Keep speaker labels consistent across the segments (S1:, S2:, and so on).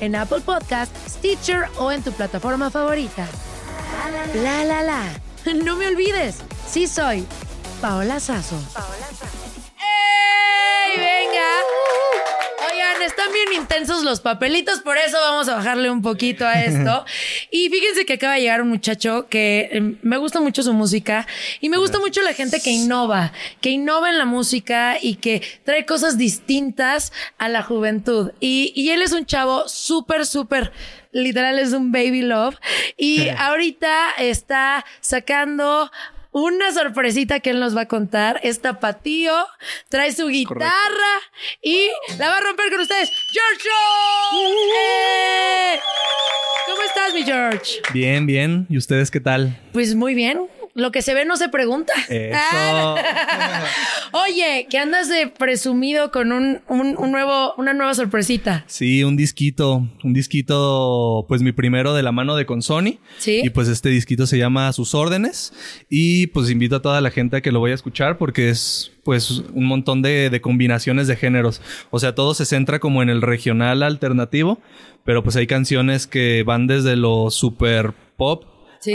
S1: en Apple Podcast, Stitcher o en tu plataforma favorita. La la la. No me olvides, sí soy Paola Sazo.
S2: ¡Ey, están bien intensos los papelitos, por eso vamos a bajarle un poquito a esto. Y fíjense que acaba de llegar un muchacho que eh, me gusta mucho su música y me gusta mucho la gente que innova, que innova en la música y que trae cosas distintas a la juventud. Y, y él es un chavo súper, súper literal es un baby love. Y ahorita está sacando una sorpresita que él nos va a contar. Es tapatío, trae su guitarra y la va a romper con ustedes. ¡George! ¡Eh! ¿Cómo estás, mi George?
S3: Bien, bien. ¿Y ustedes qué tal?
S2: Pues muy bien. Lo que se ve no se pregunta.
S3: Eso.
S2: Oye, que andas de presumido con un, un- un nuevo, una nueva sorpresita.
S3: Sí, un disquito. Un disquito, pues mi primero de la mano de con Sony.
S2: Sí.
S3: Y pues este disquito se llama Sus órdenes. Y pues invito a toda la gente a que lo vaya a escuchar porque es pues un montón de, de combinaciones de géneros. O sea, todo se centra como en el regional alternativo. Pero pues hay canciones que van desde lo super pop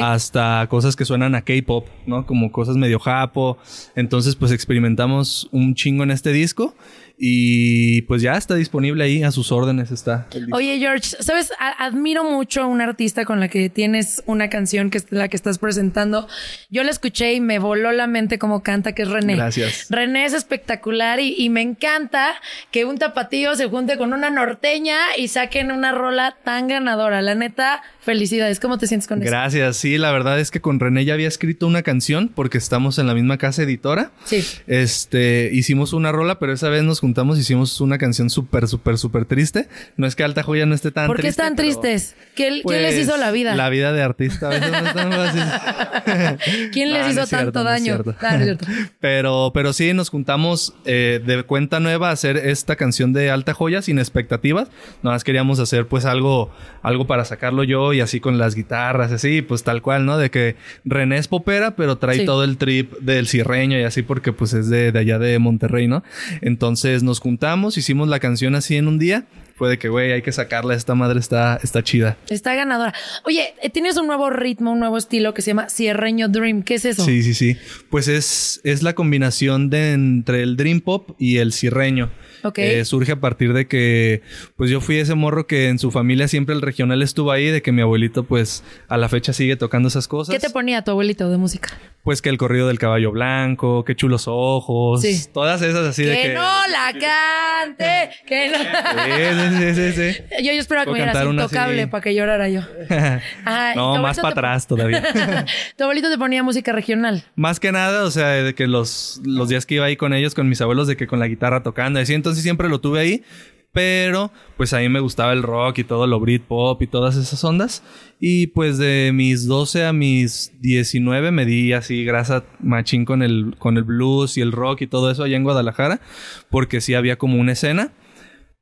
S3: Hasta cosas que suenan a K-pop, ¿no? Como cosas medio japo. Entonces, pues experimentamos un chingo en este disco y pues ya está disponible ahí a sus órdenes está.
S2: Oye, George, ¿sabes? A- admiro mucho a una artista con la que tienes una canción que es la que estás presentando. Yo la escuché y me voló la mente como canta, que es René.
S3: Gracias.
S2: René es espectacular y, y me encanta que un tapatío se junte con una norteña y saquen una rola tan ganadora. La neta, felicidades. ¿Cómo te sientes con eso?
S3: Gracias. Sí, la verdad es que con René ya había escrito una canción porque estamos en la misma casa editora.
S2: Sí.
S3: Este, hicimos una rola, pero esa vez nos juntamos y hicimos una canción súper, súper, súper triste. No es que Alta Joya no esté tan
S2: ¿Por qué
S3: triste.
S2: están
S3: pero,
S2: tristes? ¿Qué, ¿Quién les
S3: pues,
S2: hizo la vida?
S3: La vida de artista a veces no es tan fácil.
S2: ¿Quién les
S3: No,
S2: hizo tanto daño? no.
S3: Pero, pero sí, nos juntamos eh, de cuenta nueva a hacer esta canción de Alta Joya sin expectativas. Nada más queríamos hacer pues algo, algo para sacarlo yo y así con las guitarras, así, pues tal cual, ¿no? De que René es popera, pero trae
S2: Sí.
S3: todo el trip del cirreño y así porque pues es de, de allá de Monterrey, ¿no? Entonces nos juntamos, hicimos la canción así en un día. Fue de que, güey, hay que sacarla, esta madre está, está chida.
S2: Está ganadora. Oye, eh, tienes un nuevo ritmo, un nuevo estilo que se llama Cierreño Dream. ¿Qué es eso?
S3: Sí, sí, sí. Pues es, es la combinación de entre el Dream Pop y el cirreño. Eh, surge a partir de que, pues yo fui ese morro que en su familia siempre el regional estuvo ahí, de que mi abuelito, pues a la fecha sigue tocando esas cosas.
S2: ¿Qué te ponía tu abuelito de música?
S3: Pues que el corrido del caballo blanco, que chulos ojos,
S2: Sí.
S3: todas esas así de
S2: que,
S3: que.
S2: no la cante, que no.
S3: Sí, sí, sí, sí, sí.
S2: Yo, yo esperaba que me
S3: una
S2: intocable
S3: así.
S2: para que llorara yo. Ajá, ¿y tu
S3: no, más para atrás todavía.
S2: tu abuelito te ponía música regional.
S3: Más que nada, o sea, de que los, los días que iba ahí con ellos, con mis abuelos, de que con la guitarra tocando, y así, entonces siempre lo tuve ahí. Pero, pues a mí me gustaba el rock y todo lo Britpop y todas esas ondas. Y pues de mis 12 a mis 19 me di así grasa machín con el, con el blues y el rock y todo eso allá en Guadalajara. Porque sí había como una escena.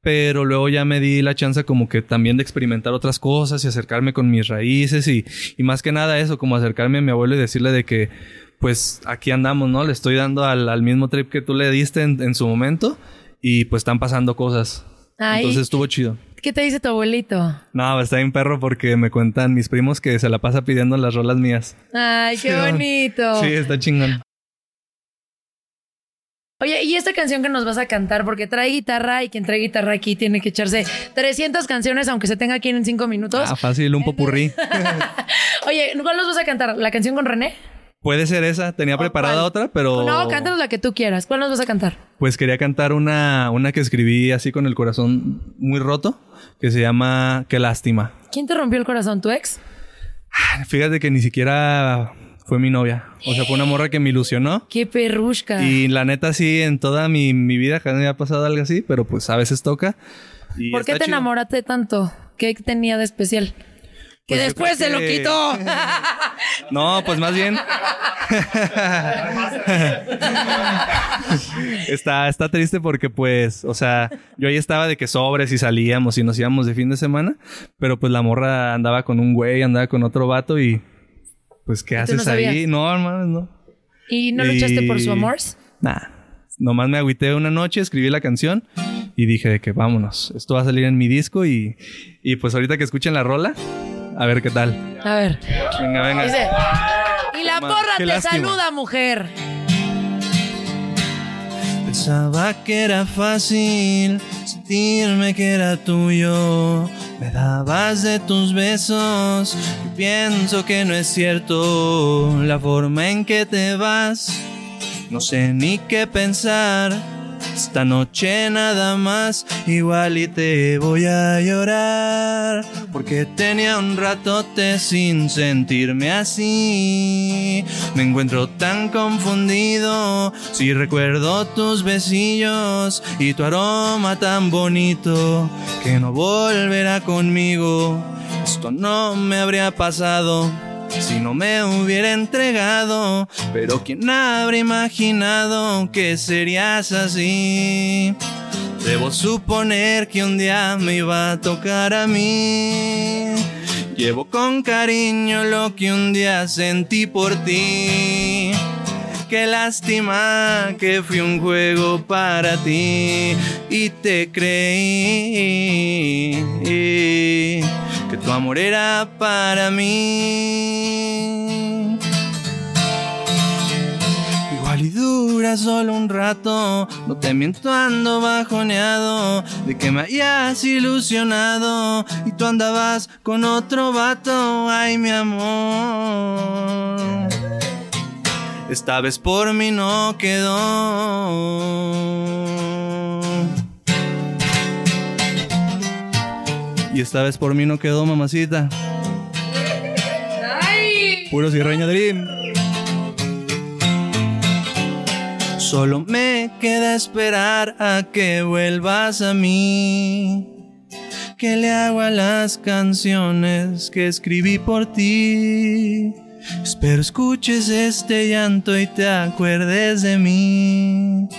S3: Pero luego ya me di la chance como que también de experimentar otras cosas y acercarme con mis raíces y, y más que nada eso, como acercarme a mi abuelo y decirle de que pues aquí andamos, ¿no? Le estoy dando al, al mismo trip que tú le diste en, en su momento y pues están pasando cosas.
S2: Ay.
S3: Entonces estuvo chido.
S2: ¿Qué te dice tu abuelito?
S3: No, está bien perro porque me cuentan mis primos que se la pasa pidiendo las rolas mías.
S2: Ay, qué bonito.
S3: Sí, está chingón.
S2: Oye, y esta canción que nos vas a cantar, porque trae guitarra y quien trae guitarra aquí tiene que echarse 300 canciones, aunque se tenga aquí en 5 minutos.
S3: Ah, fácil, un popurrí.
S2: Oye, ¿cuál nos vas a cantar? ¿La canción con René?
S3: Puede ser esa. Tenía preparada
S2: cuál?
S3: otra, pero...
S2: No, cántanos la que tú quieras. ¿Cuál nos vas a cantar?
S3: Pues quería cantar una, una que escribí así con el corazón muy roto, que se llama Qué lástima.
S2: ¿Quién te rompió el corazón? ¿Tu ex?
S3: Fíjate que ni siquiera fue mi novia. O sea, fue una morra que me ilusionó.
S2: ¡Qué perrusca!
S3: Y la neta, sí, en toda mi, mi vida jamás me ha pasado algo así, pero pues a veces toca. Y
S2: ¿Por qué te
S3: chido.
S2: enamoraste tanto? ¿Qué tenía de especial? Que
S3: Pues
S2: después se lo quitó.
S3: No, pues más bien. está, está triste porque, pues, o sea, yo ahí estaba de que sobres y salíamos y nos íbamos de fin de semana, pero pues la morra andaba con un güey, andaba con otro vato y, pues, ¿qué
S2: tú no
S3: haces ahí? No, hermano, no.
S2: ¿Y no luchaste por su amor?
S3: Nah. Nomás me agüité una noche, escribí la canción y dije de que vámonos. Esto va a salir en mi disco y, y pues ahorita que escuchen la rola, a ver qué tal.
S2: A ver.
S3: Venga, venga.
S2: Dice. Y la porra
S3: qué
S2: te
S3: lástima.
S2: saluda, mujer.
S3: Pensaba que era fácil sentirme que era tuyo. Me dabas de tus besos y pienso que no es cierto la forma en que te vas. No sé ni qué pensar. Esta noche nada más, igual y te voy a llorar. Porque tenía un ratote sin sentirme así. Me encuentro tan confundido. Si recuerdo tus besillos y tu aroma tan bonito, que no volverá conmigo. Esto no me habría pasado si no me hubiera entregado. Pero quién habría imaginado que serías así. Debo suponer que un día me iba a tocar a mí. Llevo con cariño lo que un día sentí por ti. Qué lástima que fui un juego para ti y te creí tu amor era para mí. Igual y dura solo un rato, no te miento ando bajoneado de que me hayas ilusionado y tú andabas con otro vato, ay mi amor. Esta vez por mí no quedó. Y esta vez por mí no quedó, mamacita. Puro cierreño Dream. Solo me queda esperar a que vuelvas a mí. ¿Qué le hago a las canciones que escribí por ti? Espero escuches este llanto y te acuerdes de mí.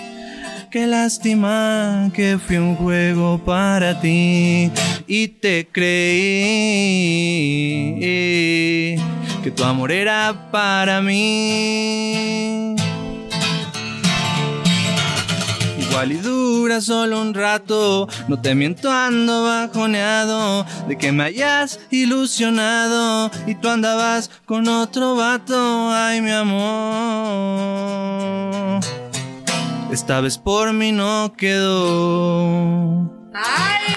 S3: Qué lástima que fui un juego para ti y te creí que tu amor era para mí. Igual y dura solo un rato, no te miento ando bajoneado de que me hayas ilusionado y tú andabas con otro vato, ay mi amor. Esta vez por mí no quedó.
S2: ¡Ay!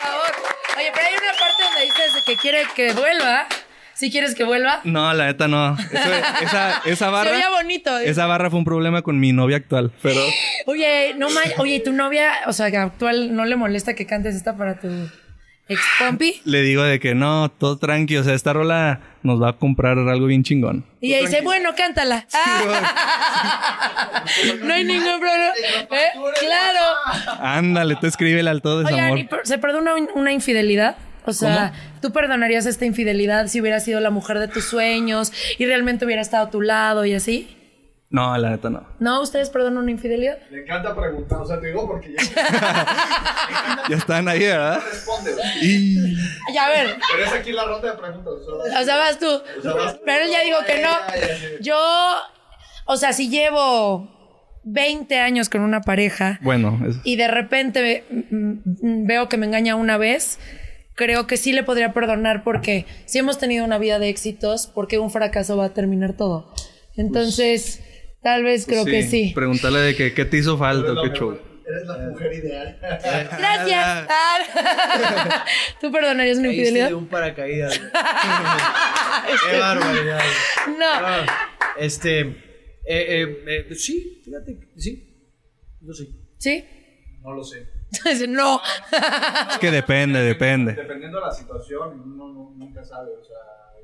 S2: Sabor. Oye, pero hay una parte donde dices que quiere que vuelva. Si quieres que vuelva.
S3: No, la neta no. Eso- esa, esa barra.
S2: Se veía bonito. ¿eh?
S3: Esa barra fue un problema con mi novia actual, pero
S2: Oye, no ma- Oye, ¿y tu novia, o sea, actual, no le molesta que cantes esta para tu ex pompi?
S3: le digo de que no, todo tranqui, o sea, esta rola nos va a comprar algo bien chingón.
S2: Y ella dice, bueno, cántala. Ah. no hay ningún problema. ¿Eh? Claro.
S3: Ándale, tú escríbele al todo
S2: Oigan,
S3: desamor.
S2: ¿y per- ¿se perdona un- una infidelidad? O sea, ¿tú perdonarías esta infidelidad si hubiera sido la mujer de tus sueños y realmente hubiera estado a tu lado y así?
S3: No, la neta no.
S2: ¿No? ¿Ustedes perdonan una infidelidad?
S4: Le encanta preguntar, o sea, te digo porque ya
S3: Ya están ahí, ¿verdad?
S4: responde.
S3: Y...
S2: Ya, a ver.
S4: Pero es aquí la ronda de preguntas. o sea,
S2: O sea, vas tú. Pero él ya digo que no. Yo, o sea, si llevo 20 años con una pareja
S3: Bueno, es-
S2: y de repente mm, mm, veo que me engaña una vez, creo que sí le podría perdonar porque si hemos tenido una vida de éxitos, porque un fracaso va a terminar todo. Entonces, tal vez creo que sí.
S3: Pregúntale de que qué te hizo falta qué show.
S4: Eres la mujer ideal.
S2: Gracias. Ah. ¿Tú perdonarías una infidelidad?
S5: de un paracaídas. Qué barbaridad.
S2: No.
S5: Este, eh, eh, eh, sí, fíjate, que sí. No sé.
S2: ¿Sí?
S4: No lo sé.
S2: Dice, no.
S3: Es que depende, depende.
S4: Dependiendo de la situación, uno no- nunca sabe. O sea,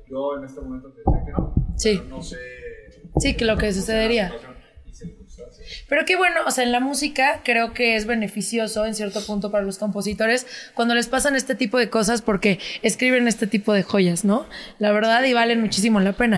S4: yo en este momento te diría que no.
S2: Sí.
S4: Pero no sé.
S2: Sí, que lo que sucedería. Pero qué bueno, o sea, en la música creo que es beneficioso en cierto punto para los compositores cuando les pasan este tipo de cosas porque escriben este tipo de joyas, ¿no? La verdad y valen muchísimo la pena.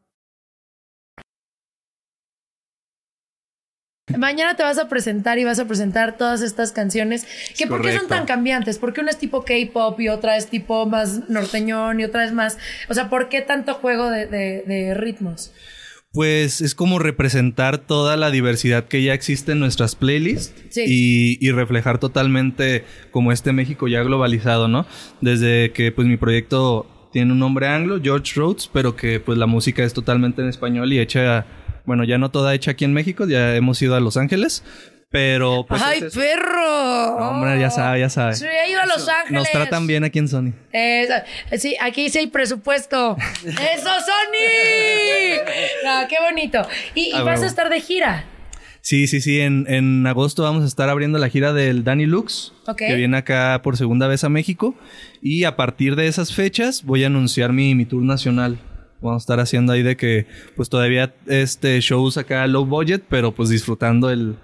S2: Mañana te vas a presentar y vas a presentar todas estas canciones que ¿por qué son tan cambiantes? ¿Por qué una es tipo K-pop y otra es tipo más norteñón y otra es más... O sea, ¿por qué tanto juego de, de- de ritmos?
S3: Pues es como representar toda la diversidad que ya existe en nuestras playlists
S2: Sí.
S3: y, y reflejar totalmente como este México ya globalizado, ¿no? Desde que pues mi proyecto tiene un nombre anglo, George Rhodes, pero que pues la música es totalmente en español y hecha, bueno, ya no toda hecha aquí en México, ya hemos ido a Los Ángeles, pero pues...
S2: ¡Ay,
S3: es
S2: perro!
S3: No, hombre, ya sabe, ya sabe.
S2: Sí, he ido a Los Ángeles.
S3: Nos tratan bien aquí en Sony.
S2: Eh, sí, aquí sí hay presupuesto. ¡Eso, Sony! No, qué bonito. Y, y
S3: Ah,
S2: vas a estar de gira.
S3: Sí, sí, sí. En, en agosto vamos a estar abriendo la gira del Danny Lux, que viene acá por segunda vez a México. Y a partir de esas fechas voy a anunciar mi, mi tour nacional. Vamos a estar haciendo ahí de que, pues todavía este shows acá low budget, pero pues disfrutando el.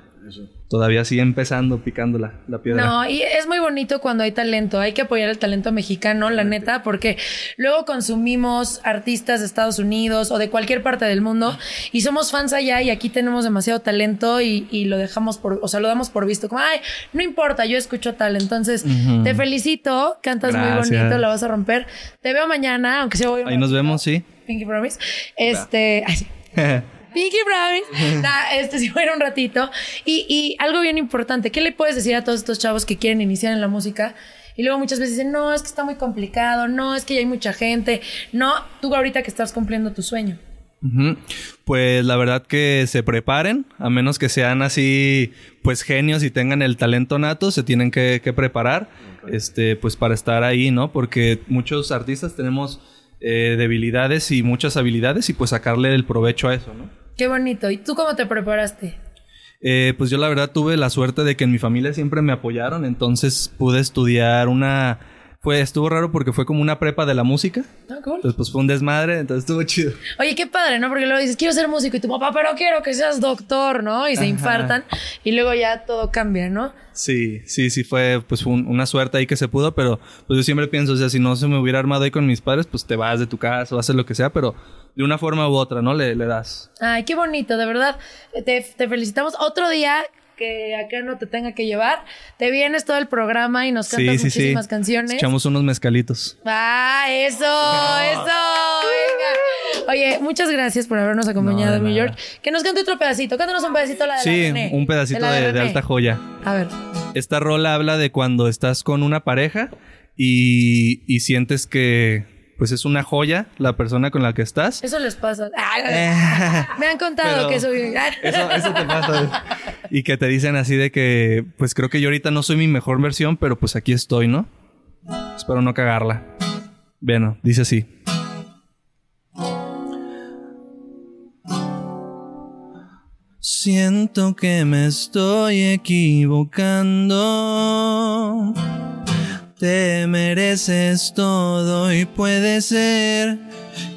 S3: Todavía sigue empezando, picando la, la piedra.
S2: No, y es muy bonito cuando hay talento. Hay que apoyar el talento mexicano, la neta, porque luego consumimos artistas de Estados Unidos o de cualquier parte del mundo y somos fans allá y aquí tenemos demasiado talento y, y lo dejamos por, o sea, lo damos por visto. Como, ay, no importa, yo escucho tal. Entonces, te felicito, cantas
S3: Gracias.
S2: muy bonito, la vas a romper. Te veo mañana, aunque sea voy un
S3: Ahí nos vemos, sí.
S2: Pinky Promise. Este. ay, sí. Pinky Promise. Nah, este si fuera un ratito. Y, y algo bien importante, ¿qué le puedes decir a todos estos chavos que quieren iniciar en la música? Y luego muchas veces dicen, no, es que está muy complicado, no, es que ya hay mucha gente. No, tú ahorita que estás cumpliendo tu sueño.
S3: Pues la verdad que se preparen, a menos que sean así, pues genios y tengan el talento nato, se tienen que, que preparar, este, pues para estar ahí, ¿no? Porque muchos artistas tenemos eh, debilidades y muchas habilidades y pues sacarle el provecho a eso, ¿no?
S2: Qué bonito. ¿Y tú cómo te preparaste?
S3: Eh, pues yo la verdad tuve la suerte de que en mi familia siempre me apoyaron, entonces pude estudiar una... Fue, estuvo raro porque fue como una prepa de la música.
S2: Ah, cool.
S3: Entonces pues fue un desmadre, entonces estuvo chido.
S2: Oye, qué padre, ¿no? Porque luego dices, quiero ser músico y tu papá, pero quiero que seas doctor, ¿no? Y se
S3: Ajá.
S2: infartan y luego ya todo cambia, ¿no?
S3: Sí, sí, sí fue pues fue un- una suerte ahí que se pudo, pero pues yo siempre pienso, o sea, si no se me hubiera armado ahí con mis padres, pues te vas de tu casa o haces lo que sea, pero de una forma u otra, ¿no? Le, le das.
S2: Ay, qué bonito, de verdad. Te, te felicitamos. Otro día que acá no te tenga que llevar, te vienes todo el programa y nos cantas
S3: Sí, sí, sí.
S2: muchísimas canciones.
S3: Echamos unos mezcalitos.
S2: Ah, eso, eso, venga. Oye, muchas gracias por habernos acompañado
S3: No, nada.
S2: York. Que nos cante otro pedacito. Cántanos un pedacito la de la
S3: Sí,
S2: René.
S3: un pedacito
S2: la
S3: de, alta joya.
S2: A ver.
S3: Esta rola habla de cuando estás con una pareja y, y sientes que pues es una joya la persona con la que estás.
S2: Eso les pasa. Ay,
S3: Eh,
S2: me han contado que soy.
S3: Eso, eso te pasa. Y que te dicen así de que, pues creo que yo ahorita no soy mi mejor versión, pero pues aquí estoy, ¿no? Espero no cagarla. Bueno, dice así. Siento que me estoy equivocando. Te mereces todo y puede ser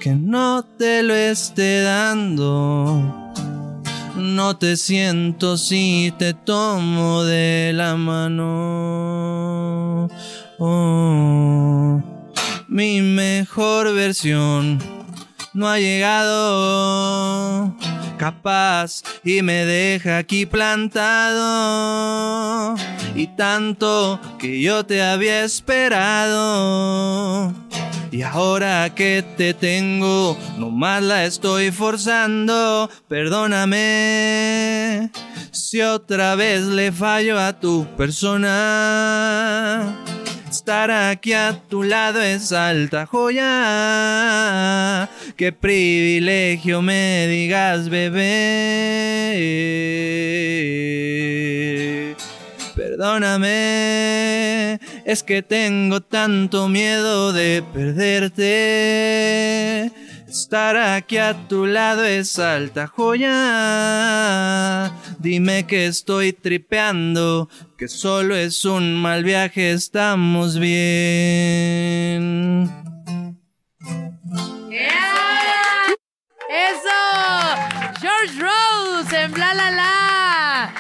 S3: que no te lo esté dando. No te siento si te tomo de la mano. Oh, mi mejor versión no ha llegado. Capaz y me deja aquí plantado. Y tanto que yo te había esperado. Y ahora que te tengo, nomás la estoy forzando. Perdóname si otra vez le fallo a tu persona. Estar aquí a tu lado es alta joya. Qué privilegio me digas, bebé. Perdóname, es que tengo tanto miedo de perderte. Estar aquí a tu lado es alta joya. Dime que estoy tripeando, que solo es un mal viaje, estamos bien.
S2: ¡Yeah! ¡Eso! George Rose en Bla La La.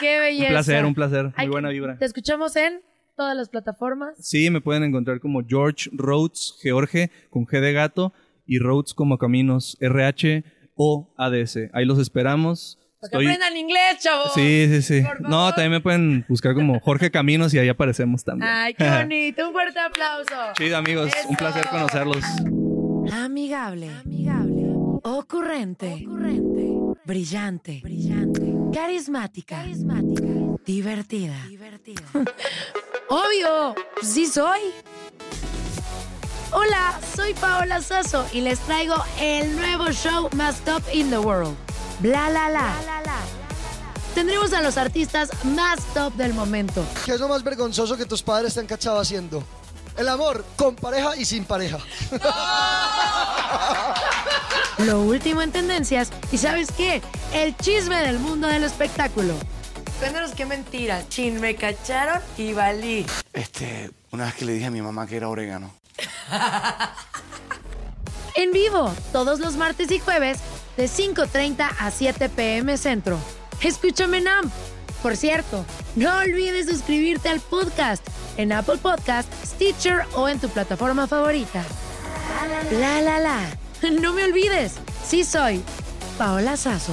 S2: ¡Qué belleza!
S3: Un placer, un placer. Muy
S2: Ay,
S3: buena vibra.
S2: Te escuchamos en todas las plataformas.
S3: Sí, me pueden encontrar como George Rhodes, George con G de gato y Rhodes como caminos, R-H o A-D-S. Ahí los esperamos.
S2: Para que
S3: Estoy-
S2: aprendan inglés, chavos.
S3: Sí, sí, sí. No, también me pueden buscar como Jorge Caminos y ahí aparecemos también.
S2: Ay, qué bonito. Un fuerte aplauso.
S3: Chido, amigos. Un placer conocerlos.
S1: Amigable. Amigable. Ocurrente. Brillante. Carismática. Divertida.
S2: Obvio, sí soy. Hola, soy Paola Sasso y les traigo el nuevo show más top in the world. Bla la la. Tendremos a los artistas más top del momento.
S6: ¿Qué es lo más vergonzoso que tus padres te han cachado haciendo? El amor con pareja y sin pareja.
S2: Lo último en tendencias y ¿sabes qué? El chisme del mundo del espectáculo. Cuéntanos qué mentira. Chin, me cacharon y valí.
S7: Este, una vez que le dije a mi mamá que era orégano.
S2: En vivo, todos los martes y jueves, de 5.30 a 7 pm centro. Escúchame en AMP. Por cierto, no olvides suscribirte al podcast en Apple Podcast, Stitcher o en tu plataforma favorita. La la la. No me olvides, sí soy Paola Sazo.